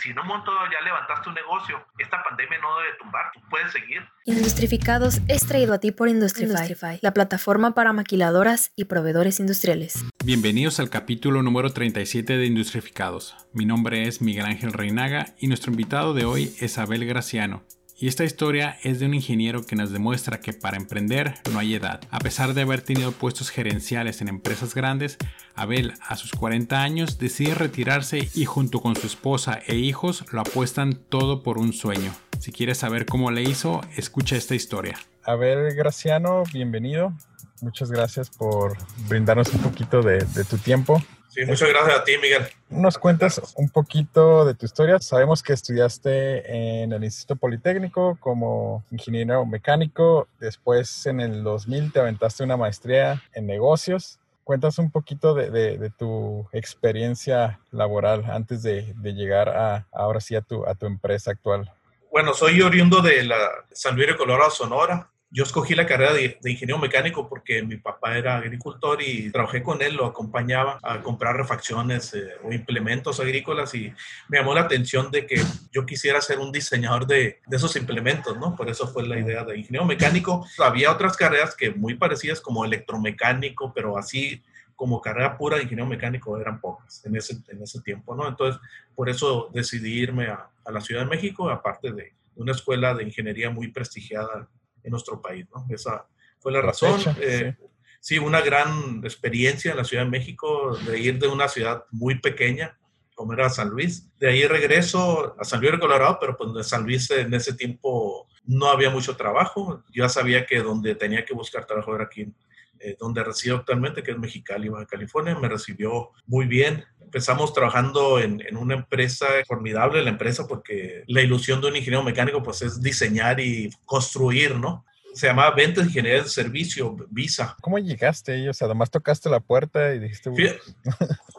si en un momento ya levantaste un negocio, esta pandemia no debe tumbar, tú puedes seguir. Industrificados es traído a ti por Industrify, la plataforma para maquiladoras y proveedores industriales. Bienvenidos al capítulo número 37 de Industrificados. Mi nombre es Miguel Ángel Reinaga y nuestro invitado de hoy es Abel Graciano, y esta historia es de un ingeniero que nos demuestra que para emprender no hay edad. A pesar de haber tenido puestos gerenciales en empresas grandes, Abel a sus 40 años decide retirarse y junto con su esposa e hijos lo apuestan todo por un sueño. Si quieres saber cómo le hizo, escucha esta historia. Abel Graciano, bienvenido. Muchas gracias por brindarnos un poquito de, de tu tiempo. Sí, muchas gracias a ti, Miguel. Nos cuentas un poquito de tu historia. Sabemos que estudiaste en el Instituto Politécnico como ingeniero mecánico. Después, en el 2000, te aventaste una maestría en negocios. Cuentas un poquito de, de, tu experiencia laboral antes de, de, llegar a ahora sí a tu, a tu empresa actual. Bueno, soy oriundo de la San Luis de Colorado, Sonora yo escogí la carrera de, ingeniero mecánico porque mi papá era agricultor y trabajé con él, lo acompañaba a comprar refacciones eh, o implementos agrícolas y me llamó la atención de que yo quisiera ser un diseñador de, de, esos implementos, ¿no? Por eso fue la idea de ingeniero mecánico. Había otras carreras que muy parecidas como electromecánico, pero así como carrera pura de ingeniero mecánico eran pocas en ese, en ese tiempo, ¿no? Entonces, por eso decidí irme a, a la Ciudad de México, aparte de una escuela de ingeniería muy prestigiada en nuestro país. ¿no? Esa fue la razón. Eh, sí. una gran experiencia en la Ciudad de México, de ir de una ciudad muy pequeña, como era San Luis. De ahí regreso a San Luis de Colorado, pero pues de San Luis en ese tiempo no había mucho trabajo. Yo ya sabía que donde tenía que buscar trabajo era aquí, eh, donde resido actualmente, que es Mexicali, Baja California. Me recibió muy bien. Empezamos trabajando en, en, una empresa formidable, la empresa, porque la ilusión de un ingeniero mecánico pues es diseñar y construir, ¿no? Se llamaba Ventas Ingeniería de Servicio, Visa. ¿Cómo llegaste ahí? O sea, además tocaste la puerta y dijiste... Fíjate,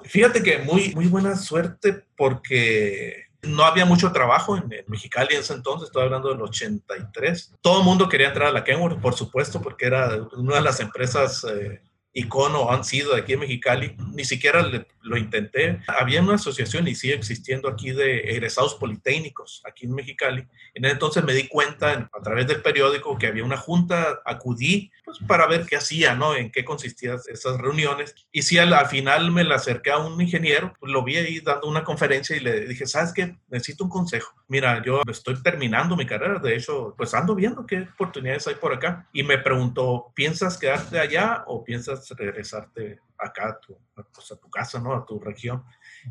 fíjate que muy, muy buena suerte porque no había mucho trabajo en, Mexicali en ese entonces, estoy hablando del 83. Todo el mundo quería entrar a la Kenworth, por supuesto, porque era una de las empresas eh, icono han sido aquí en Mexicali, ni siquiera lo intenté. Había una asociación y sigue existiendo aquí de egresados politécnicos aquí en Mexicali. En entonces me di cuenta a través del periódico que había una junta, acudí pues, para ver qué hacía, ¿no? En qué consistían esas reuniones. Y si al, final me la acerqué a un ingeniero, pues, lo vi ahí dando una conferencia y le dije, ¿sabes qué? Necesito un consejo. Mira, yo estoy terminando mi carrera, de hecho, pues ando viendo qué oportunidades hay por acá. Y me preguntó, ¿piensas quedarte allá o piensas regresarte acá a tu, pues, a tu casa, ¿no? A tu región.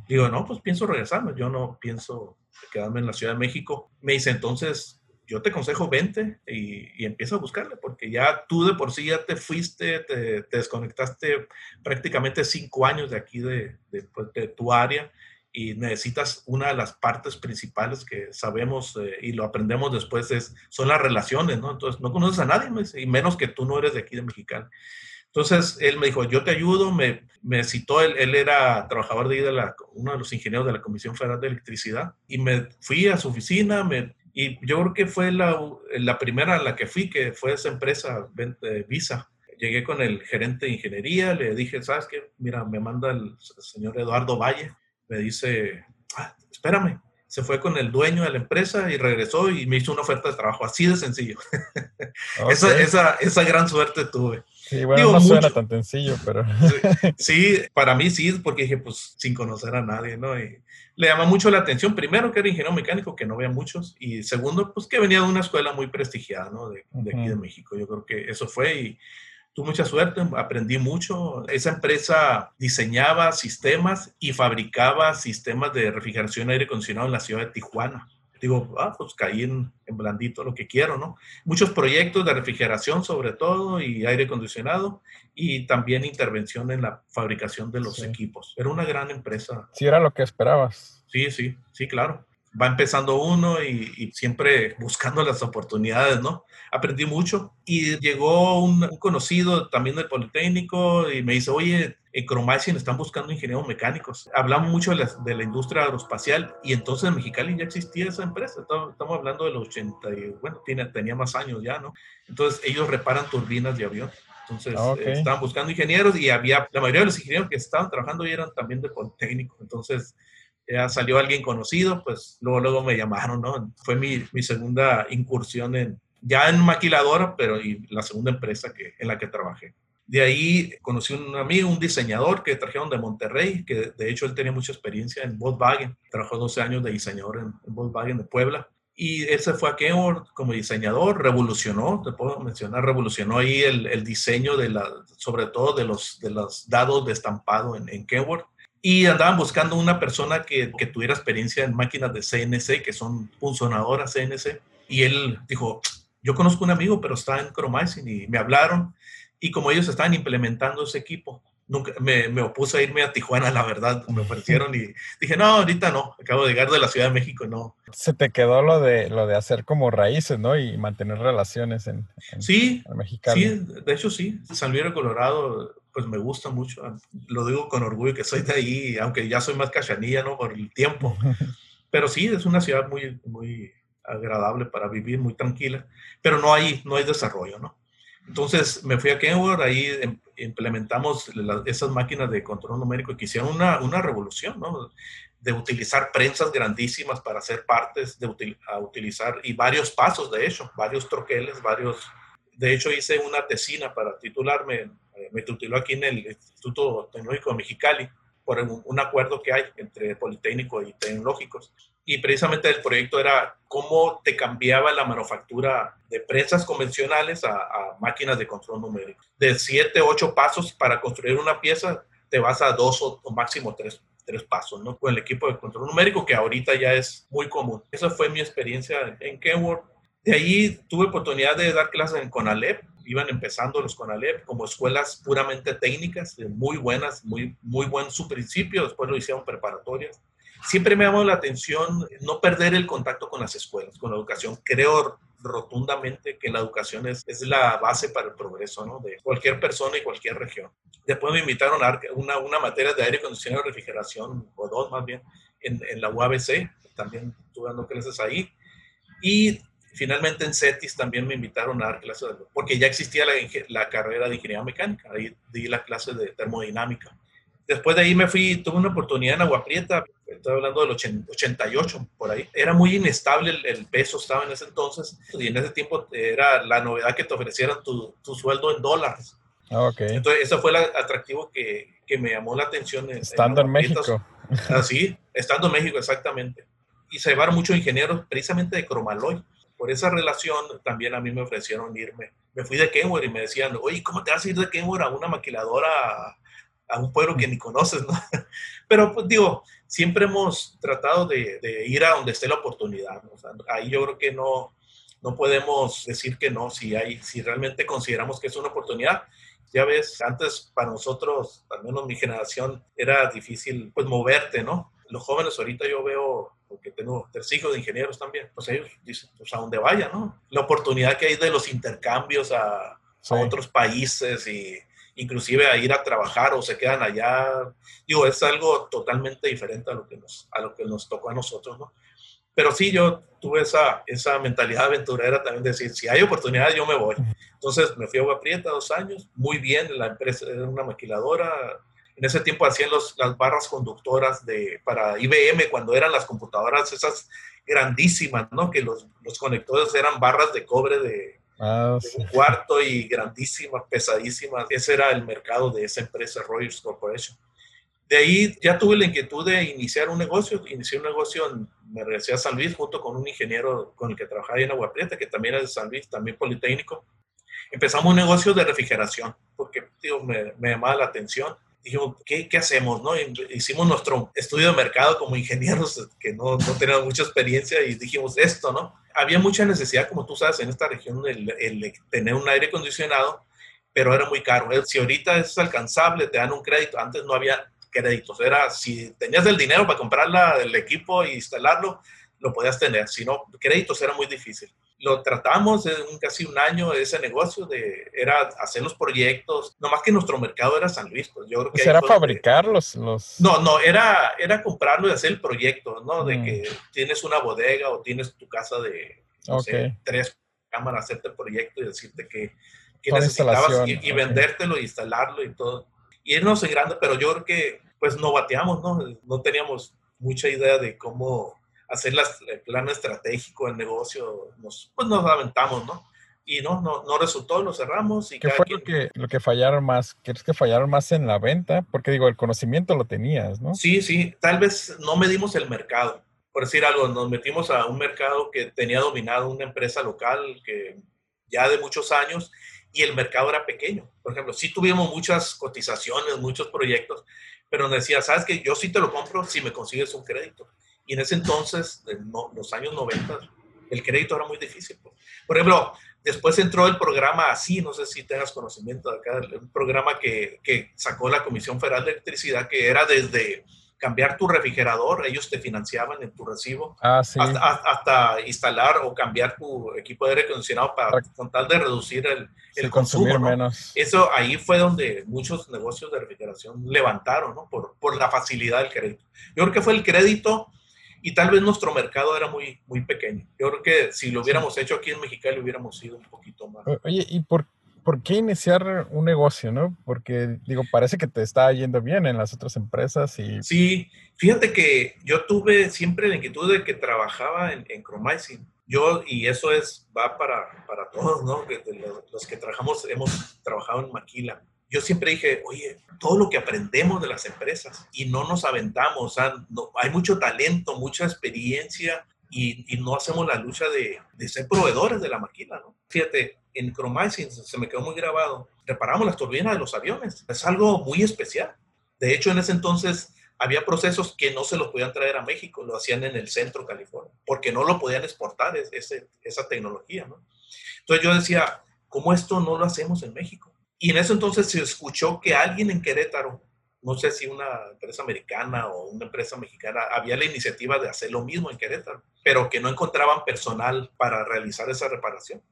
Digo, no, pues pienso regresarme, yo no pienso quedarme en la Ciudad de México. Me dice, entonces, yo te aconsejo, vente y, y empieza a buscarle, porque ya tú de por sí ya te fuiste, te, desconectaste prácticamente cinco años de aquí, de, de, pues, de, tu área, y necesitas una de las partes principales que sabemos eh, y lo aprendemos después es, son las relaciones, ¿no? Entonces, no conoces a nadie, y menos que tú no eres de aquí de Mexicali. Entonces él me dijo, yo te ayudo, me, me citó, él, él, era trabajador de, de la, uno de los ingenieros de la Comisión Federal de Electricidad, y me fui a su oficina, me, y yo creo que fue la, la primera a la que fui, que fue esa empresa Visa. Llegué con el gerente de ingeniería, le dije, ¿sabes qué? Mira, me manda el señor Eduardo Valle, me dice, ah, espérame, se fue con el dueño de la empresa y regresó y me hizo una oferta de trabajo, así de sencillo. Okay. esa, esa, esa, gran suerte tuve. Sí, bueno, Digo, no mucho, suena tan sencillo, pero... sí, para mí sí, porque dije, pues, sin conocer a nadie, ¿no? Y le llama mucho la atención, primero, que era ingeniero mecánico, que no había muchos, y segundo, pues, que venía de una escuela muy prestigiada, ¿no? De, de aquí de México. Yo creo que eso fue y tuve mucha suerte, aprendí mucho. Esa empresa diseñaba sistemas y fabricaba sistemas de refrigeración y aire acondicionado en la ciudad de Tijuana digo, ah, pues caí en, en, blandito lo que quiero, ¿no? Muchos proyectos de refrigeración sobre todo y aire acondicionado y también intervención en la fabricación de los sí. equipos. Era una gran empresa. Sí, era lo que esperabas. Sí, sí, sí, claro. Va empezando uno y, y siempre buscando las oportunidades, ¿no? Aprendí mucho y llegó un, un conocido también del Politécnico y me dice, oye, en Cromacin están buscando ingenieros mecánicos. Hablamos mucho de la, de la, industria aeroespacial y entonces en Mexicali ya existía esa empresa. Estamos, estamos hablando de los 80, y, bueno, tiene, tenía más años ya, ¿no? Entonces ellos reparan turbinas de avión. Entonces ah, okay. estaban buscando ingenieros y había, la mayoría de los ingenieros que estaban trabajando eran también de Politécnico. Entonces ya salió alguien conocido, pues luego, luego me llamaron, ¿no? Fue mi, mi segunda incursión en, ya en maquiladora, pero y la segunda empresa que, en la que trabajé. De ahí conocí un amigo, un diseñador que trajeron de Monterrey, que de hecho él tenía mucha experiencia en Volkswagen, trabajó 12 años de diseñador en, Volkswagen de Puebla. Y él se fue a Kenworth como diseñador, revolucionó, te puedo mencionar, revolucionó ahí el, el diseño de la, sobre todo de los, de los dados de estampado en, en Kenworth. Y andaban buscando una persona que, que tuviera experiencia en máquinas de CNC, que son funcionadoras CNC. Y él dijo, yo conozco un amigo, pero está en Chromizing y me hablaron y como ellos estaban implementando ese equipo, nunca me, me, opuse a irme a Tijuana, la verdad, me ofrecieron y dije, no, ahorita no, acabo de llegar de la Ciudad de México, no. Se te quedó lo de, lo de hacer como raíces, ¿no? Y mantener relaciones en, sí, Sí, de hecho sí, San Luis Colorado, pues me gusta mucho, lo digo con orgullo que soy de ahí, aunque ya soy más cachanilla, ¿no? Por el tiempo. Pero sí, es una ciudad muy, muy agradable para vivir, muy tranquila, pero no hay, no hay desarrollo, ¿no? Entonces me fui a Kenworth, ahí em, implementamos esas máquinas de control numérico que hicieron una, una revolución, ¿no? De utilizar prensas grandísimas para hacer partes, de a utilizar, y varios pasos de hecho, varios troqueles, varios... De hecho hice una tesina para titularme, me tituló aquí en el Instituto Tecnológico de Mexicali, por un, acuerdo que hay entre Politécnico y Tecnológicos. Y precisamente el proyecto era cómo te cambiaba la manufactura de prensas convencionales a, máquinas de control numérico. De siete, ocho pasos para construir una pieza, te vas a dos o, máximo tres, tres pasos, ¿no? Con el equipo de control numérico, que ahorita ya es muy común. Esa fue mi experiencia en Kenworth. De ahí tuve oportunidad de dar clases en Conalep, iban empezando los CONALEP como escuelas puramente técnicas, muy buenas, muy, muy buen su principio, después lo hicieron preparatorias. Siempre me llamó la atención no perder el contacto con las escuelas, con la educación. Creo rotundamente que la educación es, es la base para el progreso ¿no? de cualquier persona y cualquier región. Después me invitaron a una, una materia de aire acondicionado y refrigeración, o dos más bien, en, en la UABC, también estuve dando clases ahí. Y Finalmente en CETIS también me invitaron a dar clases, porque ya existía la, la, carrera de ingeniería mecánica, ahí di la clase de termodinámica. Después de ahí me fui, tuve una oportunidad en Agua Prieta, estoy hablando del 88, por ahí. Era muy inestable el, peso, estaba en ese entonces, y en ese tiempo era la novedad que te ofrecieran tu, tu sueldo en dólares. Ah, okay. Entonces, eso fue el atractivo que, que, me llamó la atención. Estando en, México. Así, estando en México, exactamente. Y se llevaron muchos ingenieros precisamente de Cromaloy por esa relación también a mí me ofrecieron irme. Me fui de Kenworth y me decían, oye, ¿cómo te vas a ir de Kenworth a una maquiladora, a, un pueblo que ni conoces? ¿no? Pero pues digo, siempre hemos tratado de, ir a donde esté la oportunidad. ahí yo creo que no, no podemos decir que no, si, hay, si realmente consideramos que es una oportunidad. Ya ves, antes para nosotros, al menos mi generación, era difícil pues moverte, ¿no? Los jóvenes ahorita yo veo porque tengo tres hijos de ingenieros también, pues ellos dicen, pues a donde vaya, ¿no? La oportunidad que hay de los intercambios a, otros países y inclusive a ir a trabajar o se quedan allá, digo, es algo totalmente diferente a lo que nos, a lo que nos tocó a nosotros, ¿no? Pero sí, yo tuve esa, esa mentalidad aventurera también de decir, si hay oportunidad, yo me voy. Entonces me fui a Agua Prieta dos años, muy bien, la empresa era una maquiladora, en ese tiempo hacían los, las barras conductoras de, para IBM cuando eran las computadoras esas grandísimas, ¿no? Que los, los conectores eran barras de cobre de, ah, un cuarto y grandísimas, pesadísimas. Ese era el mercado de esa empresa, Rogers Corporation. De ahí ya tuve la inquietud de iniciar un negocio. Inicié un negocio en, me regresé a San Luis junto con un ingeniero con el que trabajaba en Agua Prieta, que también es de San Luis, también Politécnico. Empezamos un negocio de refrigeración, porque tío, me, me llamaba la atención dijimos, ¿qué, ¿qué, hacemos? No? Hicimos nuestro estudio de mercado como ingenieros que no, no teníamos mucha experiencia y dijimos esto, ¿no? Había mucha necesidad, como tú sabes, en esta región, el, el tener un aire acondicionado, pero era muy caro. Si ahorita es alcanzable, te dan un crédito. Antes no había créditos. Era, si tenías el dinero para comprar el equipo e instalarlo, lo podías tener. Si no, créditos era muy difícil lo tratamos en casi un año ese negocio de era hacer los proyectos no más que nuestro mercado era San Luis pues yo creo que pues era fabricarlos los no no era era comprarlo y hacer el proyecto no de mm. que tienes una bodega o tienes tu casa de tres cámaras hacerte el proyecto y decirte que, que necesitabas y, vendértelo y instalarlo y todo. Y irnos en grande pero yo creo que pues no bateamos no no teníamos mucha idea de cómo hacer las, el plan estratégico del negocio, nos, pues nos aventamos, ¿no? Y no, no, no resultó, lo cerramos. Y ¿Qué fue lo, que, lo que fallaron más? ¿Crees que fallaron más en la venta? Porque digo, el conocimiento lo tenías, ¿no? Sí, sí, tal vez no medimos el mercado. Por decir algo, nos metimos a un mercado que tenía dominado una empresa local que ya de muchos años y el mercado era pequeño. Por ejemplo, sí tuvimos muchas cotizaciones, muchos proyectos, pero nos decía, sabes que yo sí te lo compro si me consigues un crédito. Y en ese entonces, en los años 90, el crédito era muy difícil. Pues. Por ejemplo, después entró el programa así, no sé si tengas conocimiento de acá, un programa que, que sacó la Comisión Federal de Electricidad, que era desde cambiar tu refrigerador, ellos te financiaban en tu recibo, ah, hasta, instalar o cambiar tu equipo de aire acondicionado para, con tal de reducir el, el consumo. Menos. Eso ahí fue donde muchos negocios de refrigeración levantaron, ¿no? Por, por la facilidad del crédito. Yo creo que fue el crédito y tal vez nuestro mercado era muy, muy pequeño. Yo creo que si lo hubiéramos hecho aquí en Mexicali hubiéramos ido un poquito más. Oye, ¿y por ¿por qué iniciar un negocio, no? Porque, digo, parece que te está yendo bien en las otras empresas y... Sí, fíjate que yo tuve siempre la inquietud de que trabajaba en, en Yo, y eso es, va para, para todos, ¿no? los, que trabajamos, hemos trabajado en Maquila. Yo siempre dije, oye, todo lo que aprendemos de las empresas y no nos aventamos, o sea, no, hay mucho talento, mucha experiencia y, y, no hacemos la lucha de, de ser proveedores de la maquila, ¿no? Fíjate, en Chromizing se me quedó muy grabado, reparamos las turbinas de los aviones. Es algo muy especial. De hecho, en ese entonces había procesos que no se los podían traer a México, lo hacían en el centro California, porque no lo podían exportar ese, esa tecnología, ¿no? Entonces yo decía, ¿cómo esto no lo hacemos en México? Y en ese entonces se escuchó que alguien en Querétaro, no sé si una empresa americana o una empresa mexicana, había la iniciativa de hacer lo mismo en Querétaro, pero que no encontraban personal para realizar esa reparación.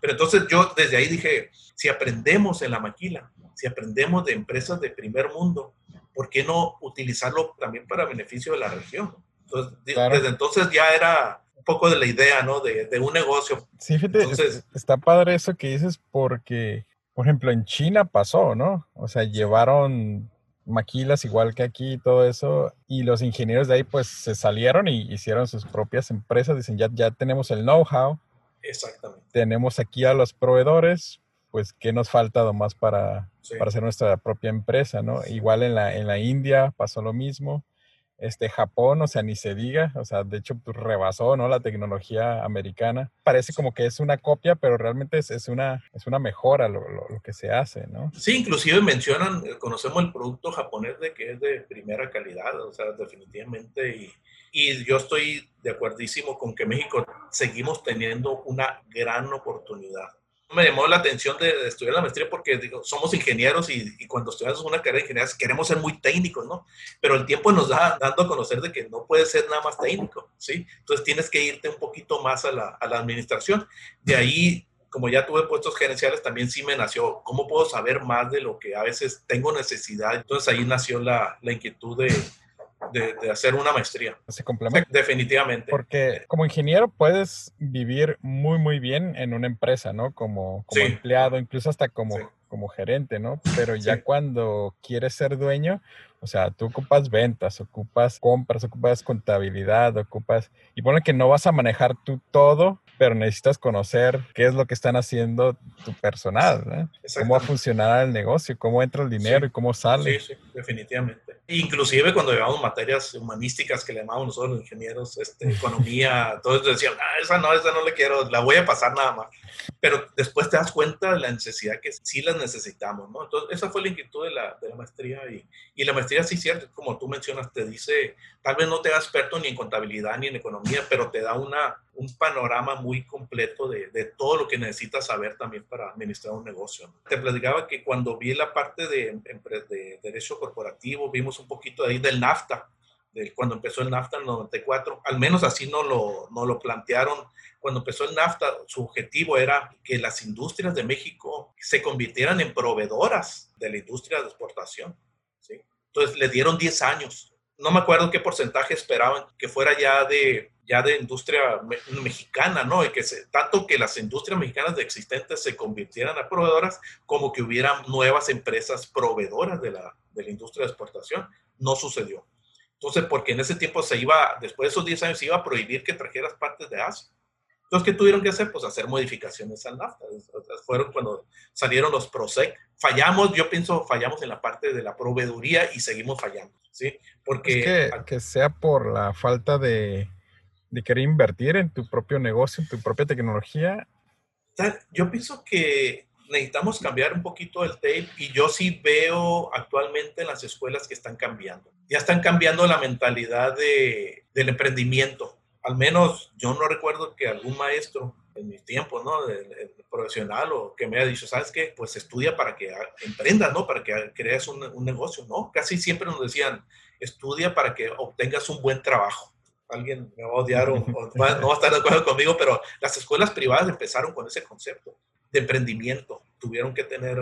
Pero entonces yo desde ahí dije, si aprendemos en la maquila, si aprendemos de empresas de primer mundo, ¿por qué no utilizarlo también para beneficio de la región? Entonces, desde entonces ya era un poco de la idea, ¿no? De, de un negocio. Sí, fíjate, entonces, está padre eso que dices porque, por ejemplo, en China pasó, ¿no? O sea, llevaron maquilas igual que aquí y todo eso, y los ingenieros de ahí pues se salieron y hicieron sus propias empresas, dicen, ya, ya tenemos el know-how, Exactamente. Tenemos aquí a los proveedores, pues, ¿qué nos falta más para, para hacer nuestra propia empresa, no? Igual en la, en la India pasó lo mismo. Este Japón, o sea, ni se diga, o sea, de hecho pues, rebasó, ¿no? La tecnología americana. Parece como que es una copia, pero realmente es, es una, es una mejora lo, lo, que se hace, ¿no? Sí, inclusive mencionan, eh, conocemos el producto japonés de que es de primera calidad, o sea, definitivamente, y, y yo estoy de acuerdísimo con que México seguimos teniendo una gran oportunidad. Me llamó la atención de, estudiar la maestría porque digo, somos ingenieros y, y, cuando estudiamos una carrera de ingeniería queremos ser muy técnicos, ¿no? Pero el tiempo nos da dando a conocer de que no puedes ser nada más técnico, ¿sí? Entonces tienes que irte un poquito más a la, a la administración. De ahí como ya tuve puestos gerenciales, también sí me nació, ¿cómo puedo saber más de lo que a veces tengo necesidad? Entonces ahí nació la, la inquietud de, de, hacer una maestría. Se complementa. Definitivamente. Porque como ingeniero puedes vivir muy, muy bien en una empresa, ¿no? Como, como empleado, incluso hasta como, como gerente, ¿no? Pero ya cuando quieres ser dueño, o sea, tú ocupas ventas, ocupas compras, ocupas contabilidad, ocupas... Y pone que no vas a manejar tú todo, pero necesitas conocer qué es lo que están haciendo tu personal, ¿no? Cómo va a funcionar el negocio, cómo entra el dinero y cómo sale. Sí, sí, definitivamente. Inclusive cuando llevamos materias humanísticas que le llamamos nosotros los ingenieros, este, economía, todos decían, ah, esa no, esa no le quiero, la voy a pasar nada más. Pero después te das cuenta de la necesidad que sí las necesitamos, ¿no? Entonces, esa fue la inquietud de la, de la maestría y, y la maestría sí, cierto, como tú mencionas, te dice, tal vez no te da experto ni en contabilidad ni en economía, pero te da una, un panorama muy completo de, de todo lo que necesitas saber también para administrar un negocio. Te platicaba que cuando vi la parte de, de derecho corporativo, vimos un poquito ahí del NAFTA, cuando empezó el NAFTA en el 94, al menos así no lo, no lo plantearon. Cuando empezó el NAFTA, su objetivo era que las industrias de México se convirtieran en proveedoras de la industria de exportación. Entonces le dieron 10 años. No me acuerdo qué porcentaje esperaban que fuera ya de, ya de industria mexicana, ¿no? Y que se, tanto que las industrias mexicanas de existentes se convirtieran a proveedoras como que hubieran nuevas empresas proveedoras de la, de la industria de exportación. No sucedió. Entonces, porque en ese tiempo se iba, después de esos 10 años, se iba a prohibir que trajeras partes de Asia. Entonces, ¿qué tuvieron que hacer? Pues hacer modificaciones al NAFTA. Fueron cuando salieron los PROSEC. Fallamos, yo pienso, fallamos en la parte de la proveeduría y seguimos fallando, ¿sí? Porque... Es que, que sea por la falta de, de querer invertir en tu propio negocio, en tu propia tecnología. Yo pienso que necesitamos cambiar un poquito el tape y yo sí veo actualmente en las escuelas que están cambiando. Ya están cambiando la mentalidad de, del emprendimiento al menos yo no recuerdo que algún maestro en mi tiempo, ¿no? Profesional o que me haya dicho, ¿sabes qué? Pues estudia para que emprendas, ¿no? Para que crees un, un, negocio, ¿no? Casi siempre nos decían, estudia para que obtengas un buen trabajo. Alguien me va a odiar o, no va a estar de acuerdo conmigo, pero las escuelas privadas empezaron con ese concepto de emprendimiento. Tuvieron que tener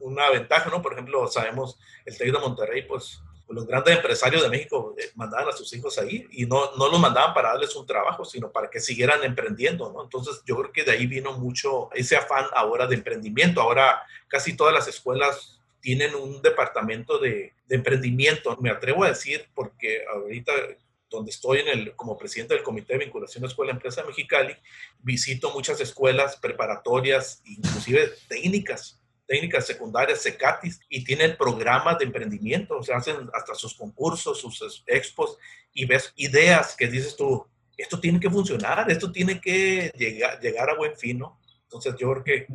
una ventaja, ¿no? Por ejemplo, sabemos, el TEC de Monterrey, pues los grandes empresarios de México eh, mandaban a sus hijos ahí y no, no los mandaban para darles un trabajo, sino para que siguieran emprendiendo, ¿no? Entonces yo creo que de ahí vino mucho ese afán ahora de emprendimiento. Ahora casi todas las escuelas tienen un departamento de, de emprendimiento. Me atrevo a decir porque ahorita donde estoy en el, como presidente del Comité de Vinculación Escuela Empresa Mexicali, visito muchas escuelas preparatorias, inclusive técnicas, técnicas secundarias, SECATIS, y tienen programas de emprendimiento, o sea, hacen hasta sus concursos, sus expos, y ves ideas que dices tú, esto tiene que funcionar, esto tiene que llegar, llegar a buen fin, ¿no? Entonces yo creo que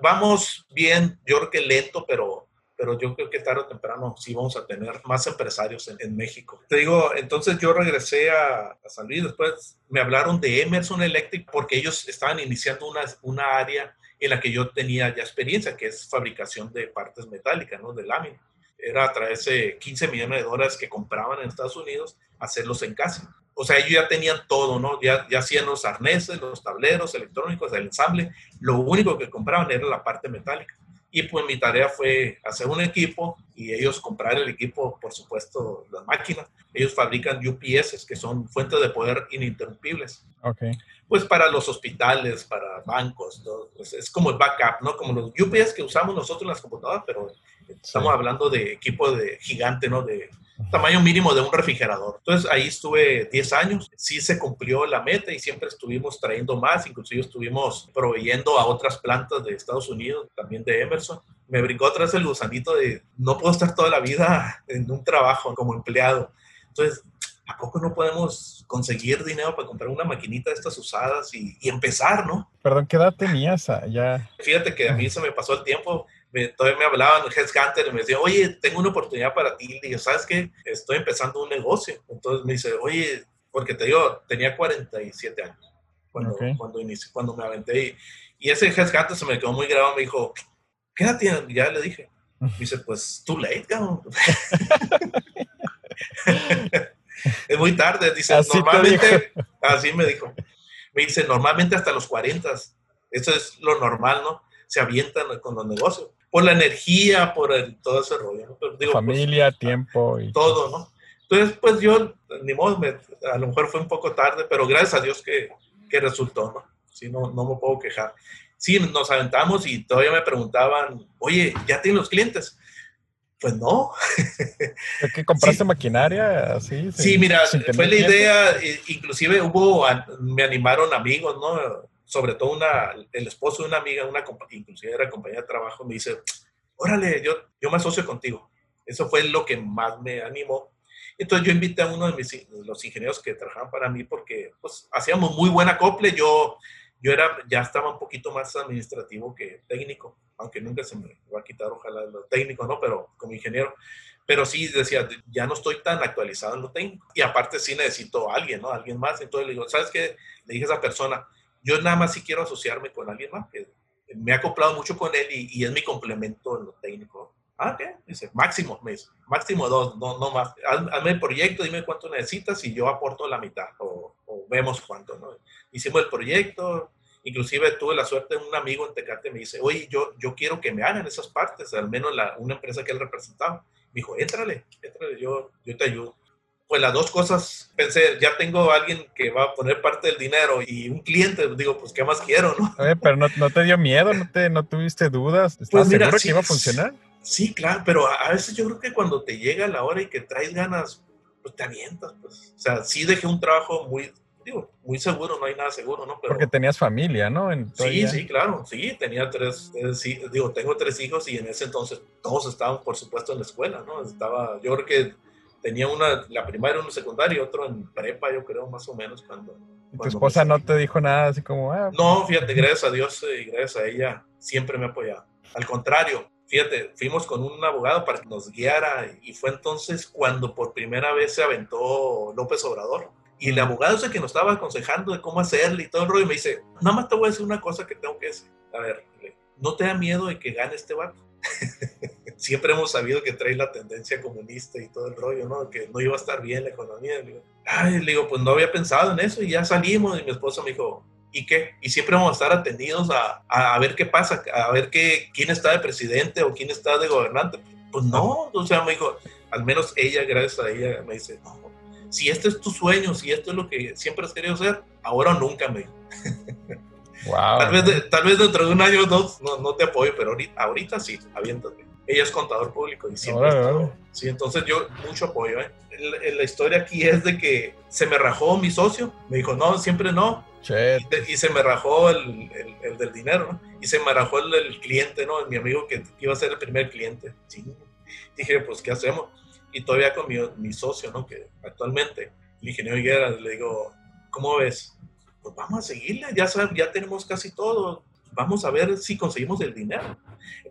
vamos bien, yo creo que lento, pero, pero yo creo que tarde o temprano sí vamos a tener más empresarios en, México. Te digo, entonces yo regresé a, a, San Luis, después me hablaron de Emerson Electric porque ellos estaban iniciando una, una área en la que yo tenía ya experiencia, que es fabricación de partes metálicas, ¿no? De lámina. Era a través de 15 millones de dólares que compraban en Estados Unidos, hacerlos en casa. O sea, ellos ya tenían todo, ¿no? Ya, ya hacían los arneses, los tableros electrónicos, el ensamble. Lo único que compraban era la parte metálica. Y pues mi tarea fue hacer un equipo y ellos comprar el equipo, por supuesto, las máquinas. Ellos fabrican UPS, que son fuentes de poder ininterrumpibles. Okay. Pues para los hospitales, para bancos, pues es como el backup, ¿no? Como los UPS que usamos nosotros en las computadoras, pero estamos hablando de equipo de gigante, ¿no? De tamaño mínimo de un refrigerador. Entonces ahí estuve 10 años, sí se cumplió la meta y siempre estuvimos trayendo más, inclusive estuvimos proveyendo a otras plantas de Estados Unidos, también de Emerson. Me brincó atrás el gusanito de no puedo estar toda la vida en un trabajo como empleado. Entonces, ¿a poco no podemos conseguir dinero para comprar una maquinita de estas usadas y, y empezar, no? Perdón, ¿qué edad tenías ya? Fíjate que a mí se me pasó el tiempo todavía me hablaban Headhunter y me decían, oye, tengo una oportunidad para ti. Y dije, ¿sabes qué? Estoy empezando un negocio. Entonces me dice, oye, porque te digo, tenía 47 años cuando, cuando, inicié, cuando me aventé. Y, y ese Headhunter se me quedó muy grabado. Me dijo, ¿qué edad tienes? Ya le dije. Me dice, pues, too late, cabrón. es muy tarde. Dice, normalmente, así me dijo. Me dice, normalmente hasta los 40. Eso es lo normal, ¿no? Se avientan con los negocios por la energía, por el, todo ese rollo. Pues, Familia, tiempo y todo, ¿no? Entonces, pues yo, ni modo, a lo mejor fue un poco tarde, pero gracias a Dios que, que resultó, ¿no? Sí, no, no me puedo quejar. Sí, nos aventamos y todavía me preguntaban, oye, ¿ya tienen los clientes? Pues no. ¿Es que compraste maquinaria así? Sí, mira, fue la idea, inclusive hubo, me animaron amigos, ¿no? Sobre todo una, el esposo de una amiga, una inclusive era compañía de trabajo, me dice, órale, yo, yo me asocio contigo. Eso fue lo que más me animó. Entonces yo invité a uno de mis, los ingenieros que trabajaban para mí porque pues, hacíamos muy buena acople. Yo, yo era, ya estaba un poquito más administrativo que técnico, aunque nunca se me va a quitar, ojalá, lo técnico, ¿no? Pero como ingeniero. Pero sí decía, ya no estoy tan actualizado en lo técnico. Y aparte sí necesito a alguien, ¿no? Alguien más. Entonces le digo, ¿sabes qué? Le dije a esa persona, yo nada más sí quiero asociarme con alguien más, que me ha acoplado mucho con él y, es mi complemento en lo técnico. Ah, ¿qué? Dice, máximo, me dice, máximo dos, no, no más. Hazme el proyecto, dime cuánto necesitas y yo aporto la mitad o, vemos cuánto, ¿no? Hicimos el proyecto, inclusive tuve la suerte de un amigo en Tecate me dice, oye, yo, yo quiero que me hagan esas partes, al menos la, una empresa que él representaba. Me dijo, éntrale, éntrale, yo, yo te ayudo pues las dos cosas, pensé, ya tengo alguien que va a poner parte del dinero y un cliente, digo, pues, ¿qué más quiero, no? pero no, no, te dio miedo, no, te, no tuviste dudas, ¿estás pues seguro que iba a funcionar? Sí, claro, pero a veces yo creo que cuando te llega la hora y que traes ganas, pues te avientas, pues. O sea, sí dejé un trabajo muy, digo, muy seguro, no hay nada seguro, ¿no? Porque tenías familia, ¿no? sí, sí, claro, sí, tenía tres, sí, digo, tengo tres hijos y en ese entonces todos estaban, por supuesto, en la escuela, ¿no? Estaba, yo creo que tenía una, la primaria, una secundaria y otro en prepa, yo creo, más o menos, cuando... ¿Tu esposa no te dijo nada así como... Ah, no, fíjate, gracias a Dios y gracias a ella, siempre me ha apoyado. Al contrario, fíjate, fuimos con un abogado para que nos guiara y fue entonces cuando por primera vez se aventó López Obrador. Y el abogado ese que nos estaba aconsejando de cómo hacerle y todo el rollo me dice, nada más te voy a decir una cosa que tengo que decir. A ver, no te da miedo de que gane este vato. Siempre hemos sabido que trae la tendencia comunista y todo el rollo, ¿no? Que no iba a estar bien la economía. Le digo, Ay, le digo, pues no había pensado en eso y ya salimos y mi esposa me dijo, ¿y qué? Y siempre vamos a estar atendidos a, a, ver qué pasa, a ver qué, quién está de presidente o quién está de gobernante. Pues no, o sea, me dijo, al menos ella, gracias a ella, me dice, no, si este es tu sueño, si esto es lo que siempre has querido hacer, ahora o nunca, me dijo. Wow. Tal, vez, tal vez dentro de un año o dos no, no, te apoyo, pero ahorita, ahorita sí, aviéntate. Ella es contador público y siempre Sí, entonces yo mucho apoyo. ¿eh? La, historia aquí es de que se me rajó mi socio, me dijo, no, siempre no, y, se me rajó el, el, del dinero, ¿no? Y se me rajó el, cliente, ¿no? Mi amigo que, iba a ser el primer cliente. Sí. Dije, pues, ¿qué hacemos? Y todavía con mi, mi socio, ¿no? Que actualmente, el ingeniero Higuera, le digo, ¿cómo ves? Pues vamos a seguirle, ya, ya tenemos casi todo. Vamos a ver si conseguimos el dinero.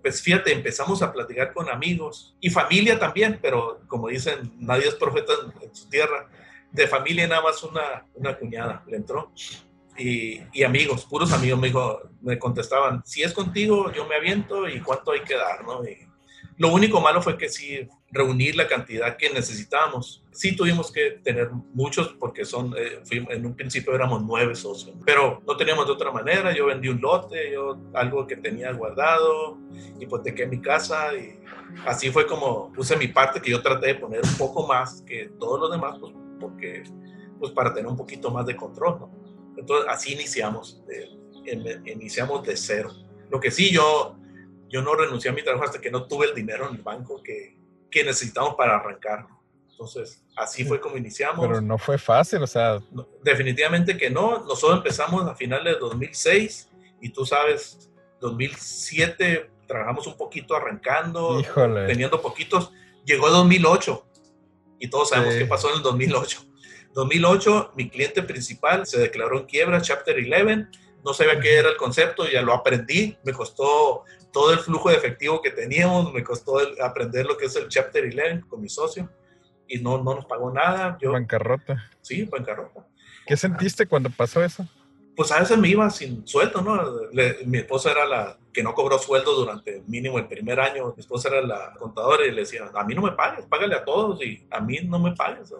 Pues fíjate, empezamos a platicar con amigos y familia también, pero como dicen, nadie es profeta en, su tierra. De familia nada más una, una cuñada le entró y, amigos, puros amigos, me, dijo, me contestaban, si es contigo, yo me aviento y cuánto hay que dar. Y lo único malo fue que sí, reunir la cantidad que necesitábamos. Sí tuvimos que tener muchos porque son, eh, en un principio éramos nueve socios, pero no teníamos de otra manera. Yo vendí un lote, yo algo que tenía guardado, hipotequé mi casa y así fue como puse mi parte que yo traté de poner un poco más que todos los demás, pues, porque, pues para tener un poquito más de control. Entonces, así iniciamos, iniciamos de cero. Lo que sí, yo, yo no renuncié a mi trabajo hasta que no tuve el dinero en el banco que, que necesitamos para arrancar. Entonces, así fue como iniciamos. Pero no fue fácil, o sea. definitivamente que no. Nosotros empezamos a finales de 2006 y tú sabes, 2007 trabajamos un poquito arrancando, teniendo poquitos. Llegó 2008 y todos sabemos qué pasó en el 2008. 2008, mi cliente principal se declaró en quiebra, Chapter 11. No sabía qué era el concepto, ya lo aprendí. Me costó todo el flujo de efectivo que teníamos, me costó aprender lo que es el Chapter 11 con mi socio y no, no nos pagó nada. Yo, bancarrota. Sí, bancarrota. ¿Qué sentiste cuando pasó eso? Pues a veces me iba sin sueldo, ¿no? mi esposa era la que no cobró sueldo durante mínimo el primer año. Mi esposa era la contadora y le decía, a mí no me pagues, págale a todos y a mí no me pagues.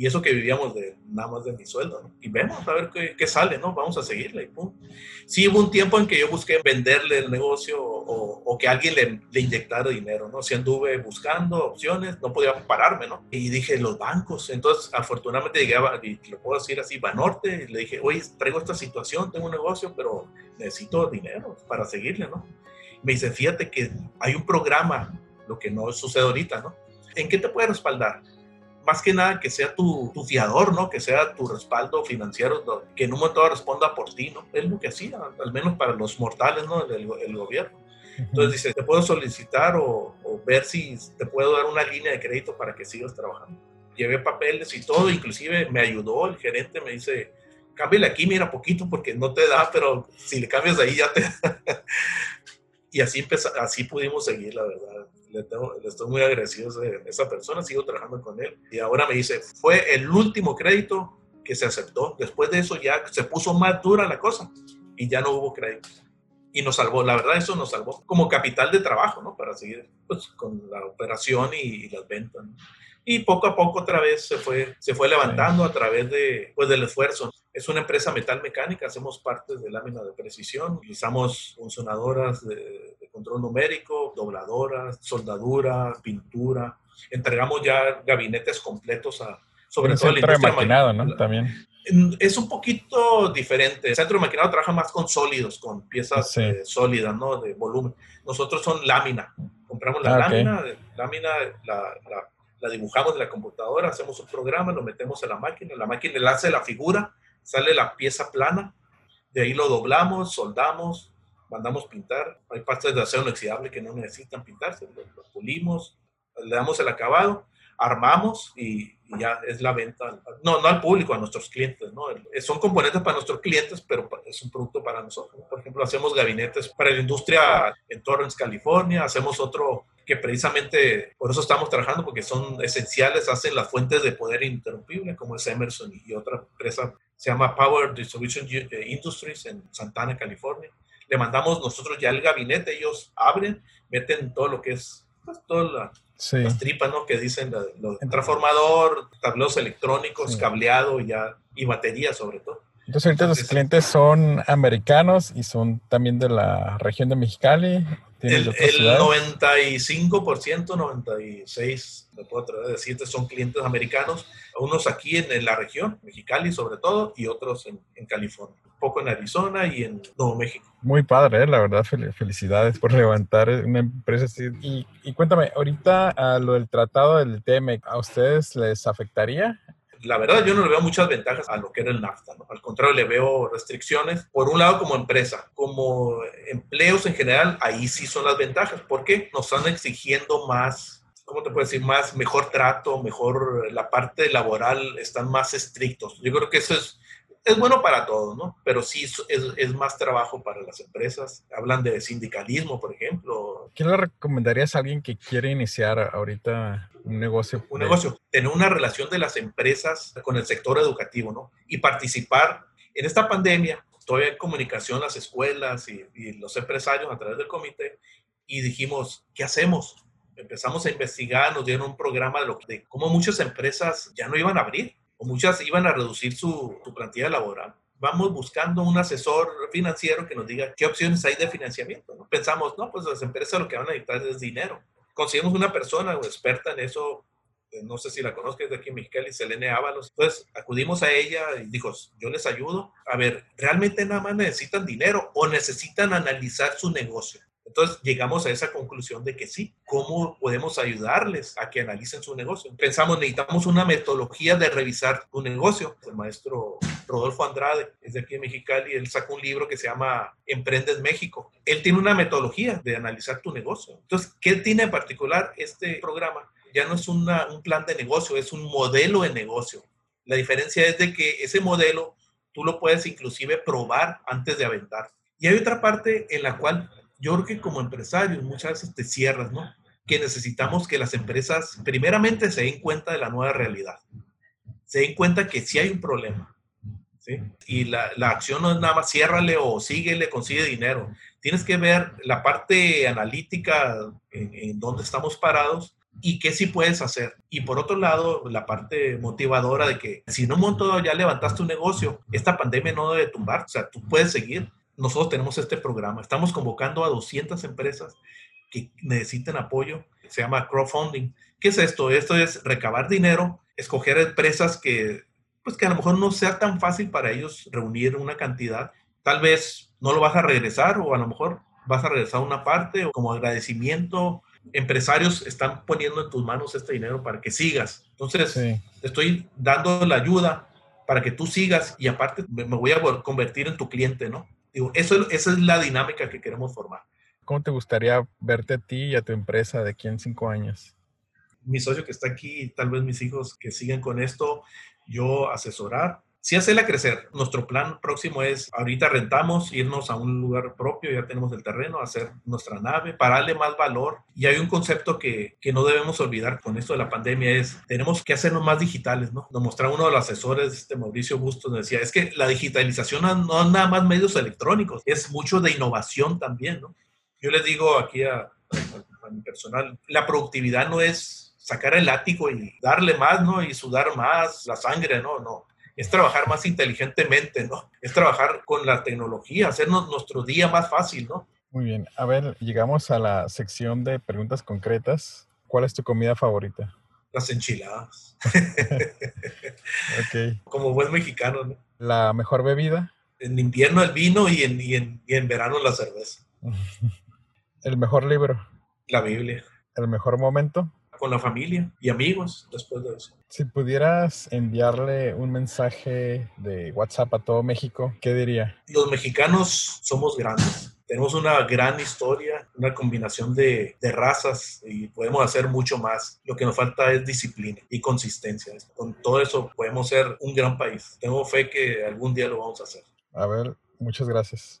Y eso que vivíamos de nada más de mi sueldo, ¿no? Y vemos a ver qué, qué, sale, ¿no? Vamos a seguirle y pum. Sí hubo un tiempo en que yo busqué venderle el negocio o, o que alguien le, le, inyectara dinero, ¿no? Si anduve buscando opciones, no podía pararme, ¿no? Y dije, los bancos. Entonces, afortunadamente llegué a, y lo puedo decir así, Banorte, y le dije, oye, traigo esta situación, tengo un negocio, pero necesito dinero para seguirle, ¿no? Me dice, fíjate que hay un programa, lo que no sucede ahorita, ¿no? ¿En qué te puede respaldar? Más que nada que sea tu, tu, fiador, ¿no? Que sea tu respaldo financiero, que en un momento responda por ti, ¿no? Es lo que hacía, al menos para los mortales, ¿no? El, el gobierno. Entonces dice, te puedo solicitar o, o, ver si te puedo dar una línea de crédito para que sigas trabajando. Llevé papeles y todo, inclusive me ayudó el gerente, me dice, cámbiale aquí, mira, poquito, porque no te da, pero si le cambias ahí ya te y así, así pudimos seguir, la verdad le, estoy muy agradecido a esa persona, sigo trabajando con él. Y ahora me dice, fue el último crédito que se aceptó. Después de eso ya se puso más dura la cosa y ya no hubo crédito. Y nos salvó, la verdad eso nos salvó como capital de trabajo, ¿no? Para seguir pues, con la operación y, las ventas. Y poco a poco otra vez se fue, se fue levantando a través de, pues, del esfuerzo. Es una empresa metal mecánica, hacemos partes de lámina de precisión, utilizamos funcionadoras de, control numérico, dobladoras, soldadura, pintura. Entregamos ya gabinetes completos a, sobre todo centro de maquinado, ¿no? También. Es un poquito diferente. El centro de maquinado trabaja más con sólidos, con piezas eh, sólidas, ¿no? De volumen. Nosotros son lámina. Compramos la ah, lámina, lámina la, la dibujamos en la computadora, hacemos un programa, lo metemos en la máquina, la máquina le hace la figura, sale la pieza plana, de ahí lo doblamos, soldamos, mandamos pintar. Hay partes de acero inoxidable que no necesitan pintarse, lo, pulimos, le damos el acabado, armamos y, ya es la venta. No, no al público, a nuestros clientes, ¿no? Son componentes para nuestros clientes, pero es un producto para nosotros. Por ejemplo, hacemos gabinetes para la industria en Torrance, California, hacemos otro que precisamente por eso estamos trabajando, porque son esenciales, hacen las fuentes de poder interrumpible, como es Emerson y otra empresa, se llama Power Distribution eh, Industries en Santana, California. Le mandamos nosotros ya el gabinete, ellos abren, meten todo lo que es, pues, todas las tripas, ¿no? Que dicen, lo, transformador, tableros electrónicos, cableado ya, y batería sobre todo. Entonces ahorita los clientes son americanos y son también de la región de Mexicali. El, el 95%, 96%, me puedo atrever a decirte, son clientes americanos, unos aquí en, la región, Mexicali sobre todo, y otros en, California, poco en Arizona y en Nuevo México. Muy padre, ¿eh? la verdad, felicidades por levantar una empresa así. Y, y cuéntame, ahorita a lo del tratado del TME, ¿a ustedes les afectaría? La verdad yo no le veo muchas ventajas a lo que era el NAFTA, ¿no? al contrario le veo restricciones, por un lado como empresa, como empleos en general, ahí sí son las ventajas, porque nos están exigiendo más ¿cómo te puedo decir? Más, mejor trato, mejor, la parte laboral están más estrictos. Yo creo que eso es, es bueno para todos, ¿no? Pero sí es, es, más trabajo para las empresas. Hablan de sindicalismo, por ejemplo. ¿Qué le recomendarías a alguien que quiere iniciar ahorita un negocio? Un negocio. Tener una relación de las empresas con el sector educativo, ¿no? Y participar en esta pandemia. Todavía en comunicación las escuelas y, y los empresarios a través del comité y dijimos, ¿qué hacemos? Empezamos a investigar, nos dieron un programa de, lo, de cómo muchas empresas ya no iban a abrir o muchas iban a reducir su, plantilla laboral. Vamos buscando un asesor financiero que nos diga qué opciones hay de financiamiento. ¿no? Pensamos, no, pues las empresas lo que van a necesitar es dinero. Conseguimos una persona experta en eso, eh, no sé si la conozcas de aquí en Mexicali, Selene Ábalos. Entonces acudimos a ella y dijo, yo les ayudo. A ver, ¿realmente nada más necesitan dinero o necesitan analizar su negocio? Entonces llegamos a esa conclusión de que sí, ¿cómo podemos ayudarles a que analicen su negocio? Pensamos, necesitamos una metodología de revisar tu negocio. El maestro Rodolfo Andrade es de aquí en Mexicali, él sacó un libro que se llama Emprendes México. Él tiene una metodología de analizar tu negocio. Entonces, ¿qué tiene en particular este programa? Ya no es un plan de negocio, es un modelo de negocio. La diferencia es de que ese modelo tú lo puedes inclusive probar antes de aventar. Y hay otra parte en la cual yo creo que como empresarios muchas veces te cierras, ¿no? Que necesitamos que las empresas primeramente se den cuenta de la nueva realidad, se den cuenta que sí hay un problema, ¿sí? Y la, la acción no es nada más ciérrale o síguele, consigue dinero. Tienes que ver la parte analítica en, en dónde estamos parados y qué sí puedes hacer. Y por otro lado, la parte motivadora de que si en un momento ya levantaste un negocio, esta pandemia no debe tumbar, o sea, tú puedes seguir nosotros tenemos este programa. Estamos convocando a 200 empresas que necesiten apoyo. Se llama crowdfunding. ¿Qué es esto? Esto es recabar dinero, escoger empresas que, pues que a lo mejor no sea tan fácil para ellos reunir una cantidad. Tal vez no lo vas a regresar o a lo mejor vas a regresar una parte o como agradecimiento. Empresarios están poniendo en tus manos este dinero para que sigas. Entonces, te estoy dando la ayuda para que tú sigas y aparte me voy a convertir en tu cliente, ¿no? Digo, eso, esa es la dinámica que queremos formar. ¿Cómo te gustaría verte a ti y a tu empresa de aquí en cinco años? Mi socio que está aquí, tal vez mis hijos que sigan con esto, yo asesorar, sí hacerla crecer. Nuestro plan próximo es, ahorita rentamos, irnos a un lugar propio, ya tenemos el terreno, hacer nuestra nave, para darle más valor. Y hay un concepto que, que no debemos olvidar con esto de la pandemia, es, tenemos que hacernos más digitales, ¿no? Nos mostraba uno de los asesores, este Mauricio Bustos, nos decía, es que la digitalización no es nada más medios electrónicos, es mucho de innovación también, ¿no? Yo les digo aquí a, a mi personal, la productividad no es sacar el látigo y darle más, ¿no? Y sudar más la sangre, no, no es trabajar más inteligentemente, ¿no? Es trabajar con la tecnología, hacernos nuestro día más fácil, ¿no? Muy bien. A ver, llegamos a la sección de preguntas concretas. ¿Cuál es tu comida favorita? Las enchiladas. ok. Como buen mexicano, ¿no? ¿La mejor bebida? En invierno el vino y en, y en, y en verano la cerveza. ¿El mejor libro? La Biblia. ¿El mejor momento? Con la familia y amigos después de eso. Si pudieras enviarle un mensaje de WhatsApp a todo México, ¿qué diría? Los mexicanos somos grandes. Tenemos una gran historia, una combinación de, de, razas y podemos hacer mucho más. Lo que nos falta es disciplina y consistencia. Con todo eso podemos ser un gran país. Tengo fe que algún día lo vamos a hacer. A ver, muchas gracias.